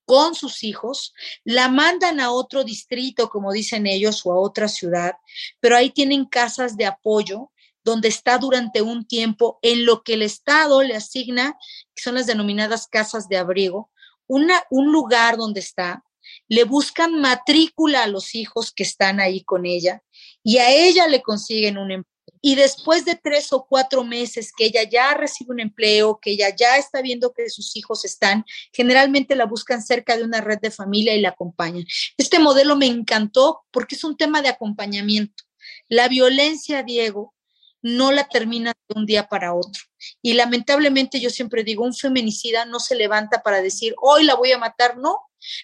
con sus hijos, la mandan a otro distrito, como dicen ellos, o a otra ciudad, pero ahí tienen casas de apoyo donde está durante un tiempo en lo que el Estado le asigna, que son las denominadas casas de abrigo, un lugar donde está, le buscan matrícula a los hijos que están ahí con ella y a ella le consiguen un empleo. Y después de tres o cuatro meses que ella ya recibe un empleo, que ella ya está viendo que sus hijos están, generalmente la buscan cerca de una red de familia y la acompañan. Este modelo me encantó porque es un tema de acompañamiento. La violencia, Diego, no la termina de un día para otro. Y lamentablemente yo siempre digo, un feminicida no se levanta para decir, hoy la voy a matar, no.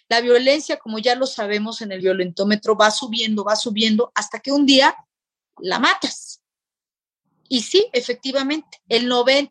La violencia, como ya lo sabemos en el violentómetro, va subiendo, va subiendo, hasta que un día la matas. Y sí, efectivamente, el 90%,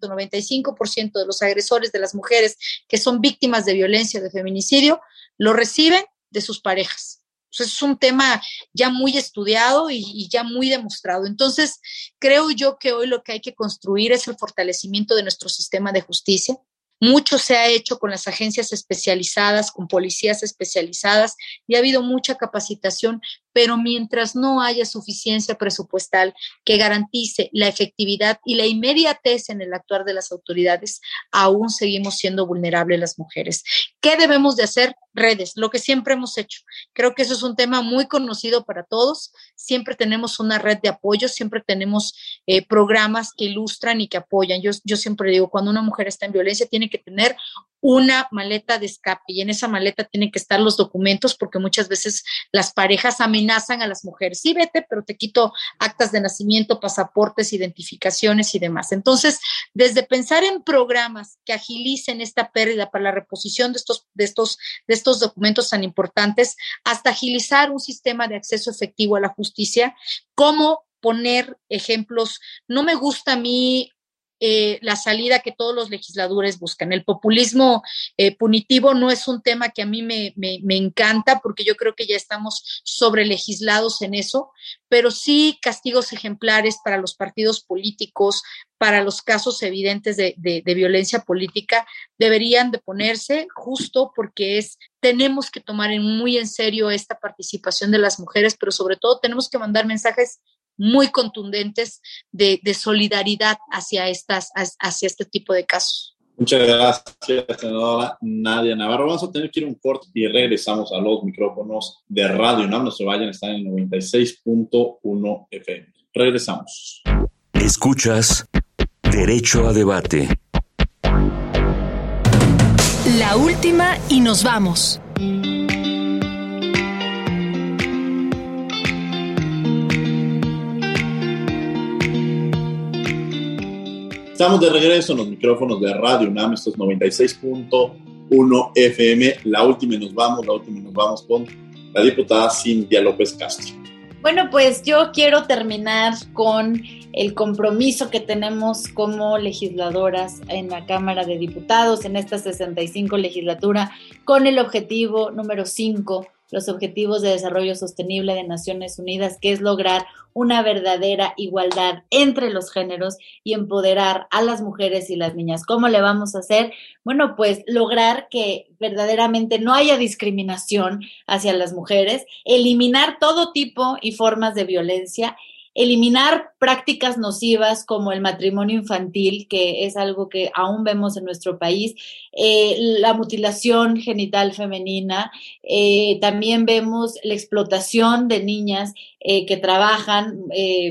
95% de los agresores de las mujeres que son víctimas de violencia, de feminicidio, lo reciben de sus parejas es un tema ya muy estudiado y, ya muy demostrado. Entonces, creo yo que hoy lo que hay que construir es el fortalecimiento de nuestro sistema de justicia, mucho se ha hecho con las agencias especializadas, con policías especializadas y ha habido mucha capacitación, pero mientras no haya suficiencia presupuestal que garantice la efectividad y la inmediatez en el actuar de las autoridades, aún seguimos siendo vulnerables las mujeres. ¿Qué debemos de hacer? Redes, lo que siempre hemos hecho. Creo que eso es un tema muy conocido para todos. Siempre tenemos una red de apoyo, siempre tenemos eh, programas que ilustran y que apoyan. Yo, yo siempre digo, cuando una mujer está en violencia, tiene que tener una maleta de escape y en esa maleta tienen que estar los documentos porque muchas veces las parejas amenazan a las mujeres. Sí, vete, pero te quito actas de nacimiento, pasaportes, identificaciones y demás. Entonces, desde pensar en programas que agilicen esta pérdida para la reposición de estos, de estos, de estos documentos tan importantes, hasta agilizar un sistema de acceso efectivo a la justicia, como poner ejemplos. No me gusta a mí eh, la salida que todos los legisladores buscan. El populismo eh, punitivo no es un tema que a mí me, encanta porque yo creo que ya estamos sobre legislados en eso, pero sí castigos ejemplares para los partidos políticos, para los casos evidentes de, de, violencia política, deberían de ponerse justo porque es, tenemos que tomar muy en serio esta participación de las mujeres, pero sobre todo tenemos que mandar mensajes muy contundentes de, solidaridad hacia, estas, hacia este tipo de casos. Muchas gracias, senadora Nadia Navarro. Vamos a tener que ir un corte y regresamos a los micrófonos de Radio No se vayan, están en 96.1 FM. Regresamos. Escuchas Derecho a Debate. La última y nos vamos. Estamos de regreso en los micrófonos de Radio UNAM, estos 96.1 FM. La última y nos vamos, la última y nos vamos con la diputada Cintia López Castro. Bueno, pues yo quiero terminar con el compromiso que tenemos como legisladoras en la Cámara de Diputados en esta 65 legislatura con el objetivo número 5 los Objetivos de Desarrollo Sostenible de Naciones Unidas, que es lograr una verdadera igualdad entre los géneros y empoderar a las mujeres y las niñas. ¿Cómo le vamos a hacer? Bueno, pues lograr que verdaderamente no haya discriminación hacia las mujeres, eliminar todo tipo y formas de violencia eliminar prácticas nocivas como el matrimonio infantil, que es algo que aún vemos en nuestro país, eh, la mutilación genital femenina, eh, también vemos la explotación de niñas eh, que trabajan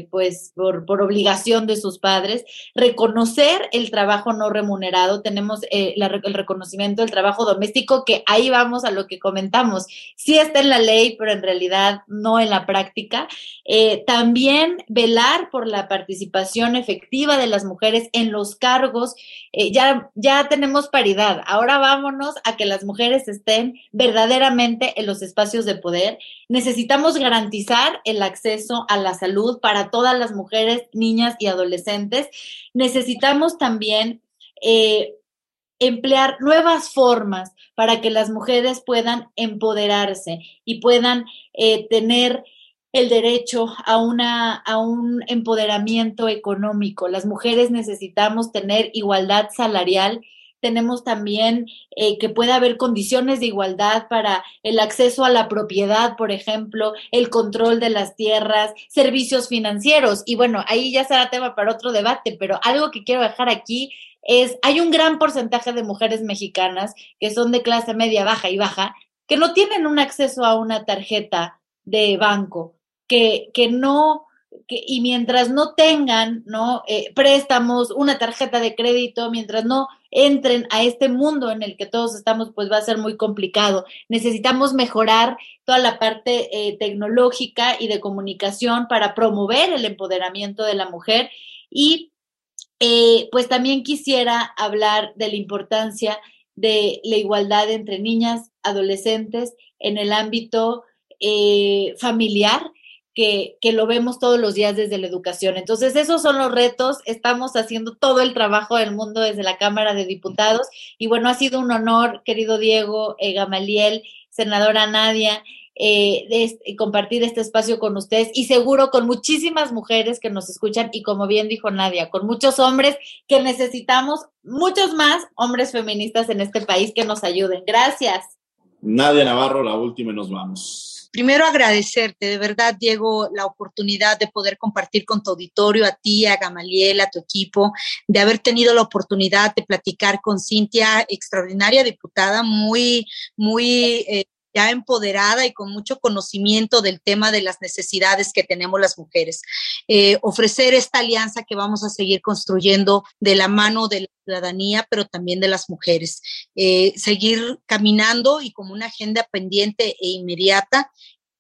pues por, por, obligación de sus padres, reconocer el trabajo no remunerado, tenemos el reconocimiento del trabajo doméstico, que ahí vamos a lo que comentamos, sí está en la ley, pero en realidad no en la práctica. también velar por la participación efectiva de las mujeres en los cargos. Eh, ya, ya tenemos paridad. Ahora vámonos a que las mujeres estén verdaderamente en los espacios de poder. Necesitamos garantizar el acceso a la salud para todas las mujeres, niñas y adolescentes. Necesitamos también eh, emplear nuevas formas para que las mujeres puedan empoderarse y puedan eh, tener el derecho a, una, a un empoderamiento económico. Las mujeres necesitamos tener igualdad salarial. Tenemos también eh, que pueda haber condiciones de igualdad para el acceso a la propiedad, por ejemplo, el control de las tierras, servicios financieros. Y bueno, ahí ya será tema para otro debate, pero algo que quiero dejar aquí es, hay un gran porcentaje de mujeres mexicanas que son de clase media, baja y baja, que no tienen un acceso a una tarjeta de banco que, que no, y mientras no tengan ¿no? Eh, préstamos, una tarjeta de crédito, mientras no entren a este mundo en el que todos estamos, pues va a ser muy complicado. Necesitamos mejorar toda la parte eh, tecnológica y de comunicación para promover el empoderamiento de la mujer y eh, pues también quisiera hablar de la importancia de la igualdad entre niñas, adolescentes en el ámbito familiar que, lo vemos todos los días desde la educación. Entonces, esos son los retos. Estamos haciendo todo el trabajo del mundo desde la Cámara de Diputados. Y bueno, ha sido un honor, querido Diego, eh, Gamaliel, senadora Nadia, eh, de compartir este espacio con ustedes y seguro con muchísimas mujeres que nos escuchan y como bien dijo Nadia, con muchos hombres que necesitamos, muchos más hombres feministas en este país que nos ayuden. Gracias. Nadia Navarro, la última y nos vamos primero agradecerte, de verdad, Diego, la oportunidad de poder compartir con tu auditorio, a ti, a Gamaliel, a tu equipo, de haber tenido la oportunidad de platicar con Cintia, extraordinaria diputada, muy, muy eh, ya empoderada y con mucho conocimiento del tema de las necesidades que tenemos las mujeres. Eh, ofrecer esta alianza que vamos a seguir construyendo de la mano de la ciudadanía, pero también de las mujeres. Eh, seguir caminando y como una agenda pendiente e inmediata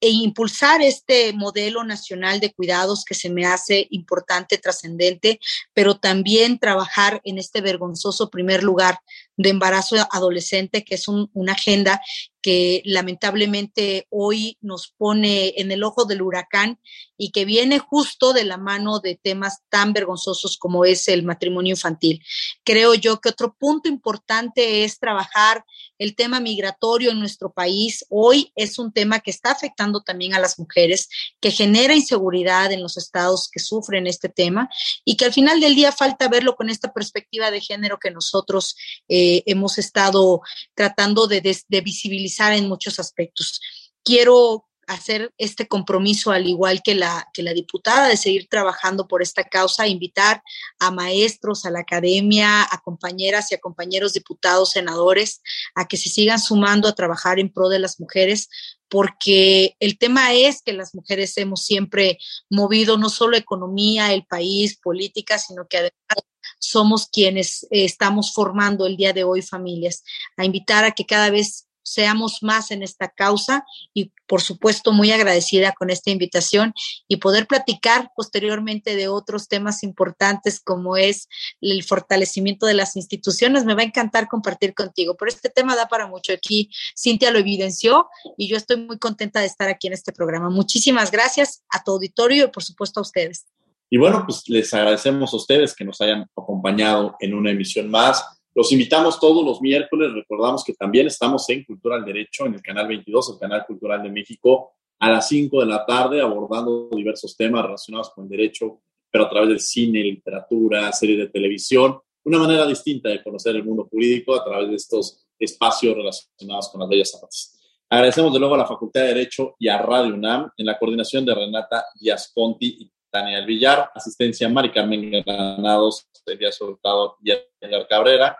e impulsar este modelo nacional de cuidados que se me hace importante, trascendente, pero también trabajar en este vergonzoso primer lugar de embarazo adolescente, que es una agenda que lamentablemente hoy nos pone en el ojo del huracán y que viene justo de la mano de temas tan vergonzosos como es el matrimonio infantil. Creo yo que otro punto importante es trabajar el tema migratorio en nuestro país. Hoy es un tema que está afectando también a las mujeres, que genera inseguridad en los estados que sufren este tema y que al final del día falta verlo con esta perspectiva de género que nosotros eh, hemos estado tratando de, visibilizar en muchos aspectos. Quiero hacer este compromiso, al igual que la, que la diputada, de seguir trabajando por esta causa, invitar a maestros, a la academia, a compañeras y a compañeros diputados, senadores, a que se sigan sumando a trabajar en pro de las mujeres, porque el tema es que las mujeres hemos siempre movido no solo economía, el país, política, sino que además somos quienes eh, estamos formando el día de hoy familias, a invitar a que cada vez seamos más en esta causa y por supuesto muy agradecida con esta invitación y poder platicar posteriormente de otros temas importantes como es el fortalecimiento de las instituciones. Me va a encantar compartir contigo, pero este tema da para mucho. Aquí Cintia lo evidenció y yo estoy muy contenta de estar aquí en este programa. Muchísimas gracias a tu auditorio y por supuesto a ustedes. Y bueno, pues les agradecemos a ustedes que nos hayan acompañado en una emisión más los invitamos todos los miércoles. Recordamos que también estamos en Cultura al Derecho, en el canal 22, el canal cultural de México, a las 5 de la tarde, abordando diversos temas relacionados con el derecho, pero a través del cine, literatura, series de televisión. Una manera distinta de conocer el mundo jurídico a través de estos espacios relacionados con las bellas artes. Agradecemos de nuevo a la Facultad de Derecho y a Radio UNAM en la coordinación de Renata Díaz Conti Daniel Villar, asistencia Mari Carmen Granados, Elías Hurtado y Edgar Cabrera,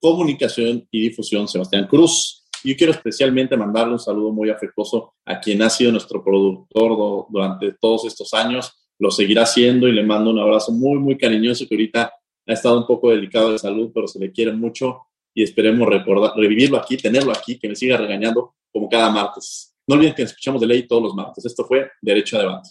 comunicación y difusión Sebastián Cruz. Yo quiero especialmente mandarle un saludo muy afectuoso a quien ha sido nuestro productor durante todos estos años. Lo seguirá haciendo y le mando un abrazo muy, muy cariñoso que ahorita ha estado un poco delicado de salud, pero se le quiere mucho y esperemos recordar, revivirlo aquí, tenerlo aquí, que me siga regañando como cada martes. No olviden que escuchamos de ley todos los martes. Esto fue Derecho a Debate.